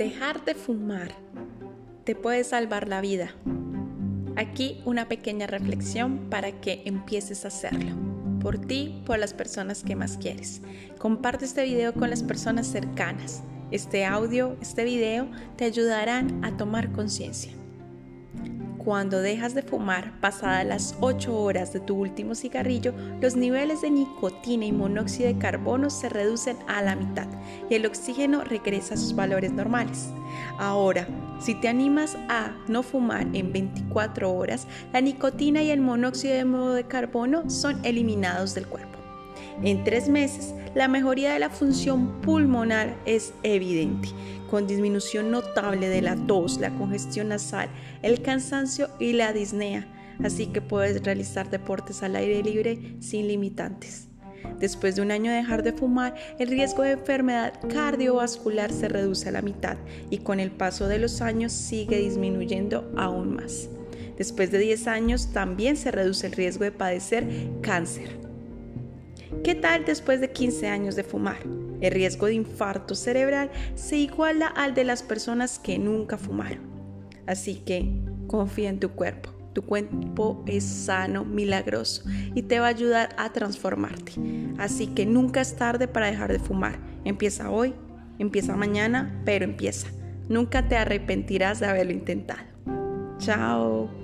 Dejar de fumar te puede salvar la vida. Aquí una pequeña reflexión para que empieces a hacerlo. Por ti, por las personas que más quieres. Comparte este video con las personas cercanas. Este audio, este video te ayudarán a tomar conciencia. Cuando dejas de fumar pasadas las 8 horas de tu último cigarrillo, los niveles de nicotina y monóxido de carbono se reducen a la mitad y el oxígeno regresa a sus valores normales. Ahora, si te animas a no fumar en 24 horas, la nicotina y el monóxido de carbono son eliminados del cuerpo. En tres meses, la mejoría de la función pulmonar es evidente, con disminución notable de la tos, la congestión nasal, el cansancio y la disnea, así que puedes realizar deportes al aire libre sin limitantes. Después de un año de dejar de fumar, el riesgo de enfermedad cardiovascular se reduce a la mitad y con el paso de los años sigue disminuyendo aún más. Después de 10 años también se reduce el riesgo de padecer cáncer. ¿Qué tal después de 15 años de fumar? El riesgo de infarto cerebral se iguala al de las personas que nunca fumaron. Así que confía en tu cuerpo. Tu cuerpo es sano, milagroso y te va a ayudar a transformarte. Así que nunca es tarde para dejar de fumar. Empieza hoy, empieza mañana, pero empieza. Nunca te arrepentirás de haberlo intentado. Chao.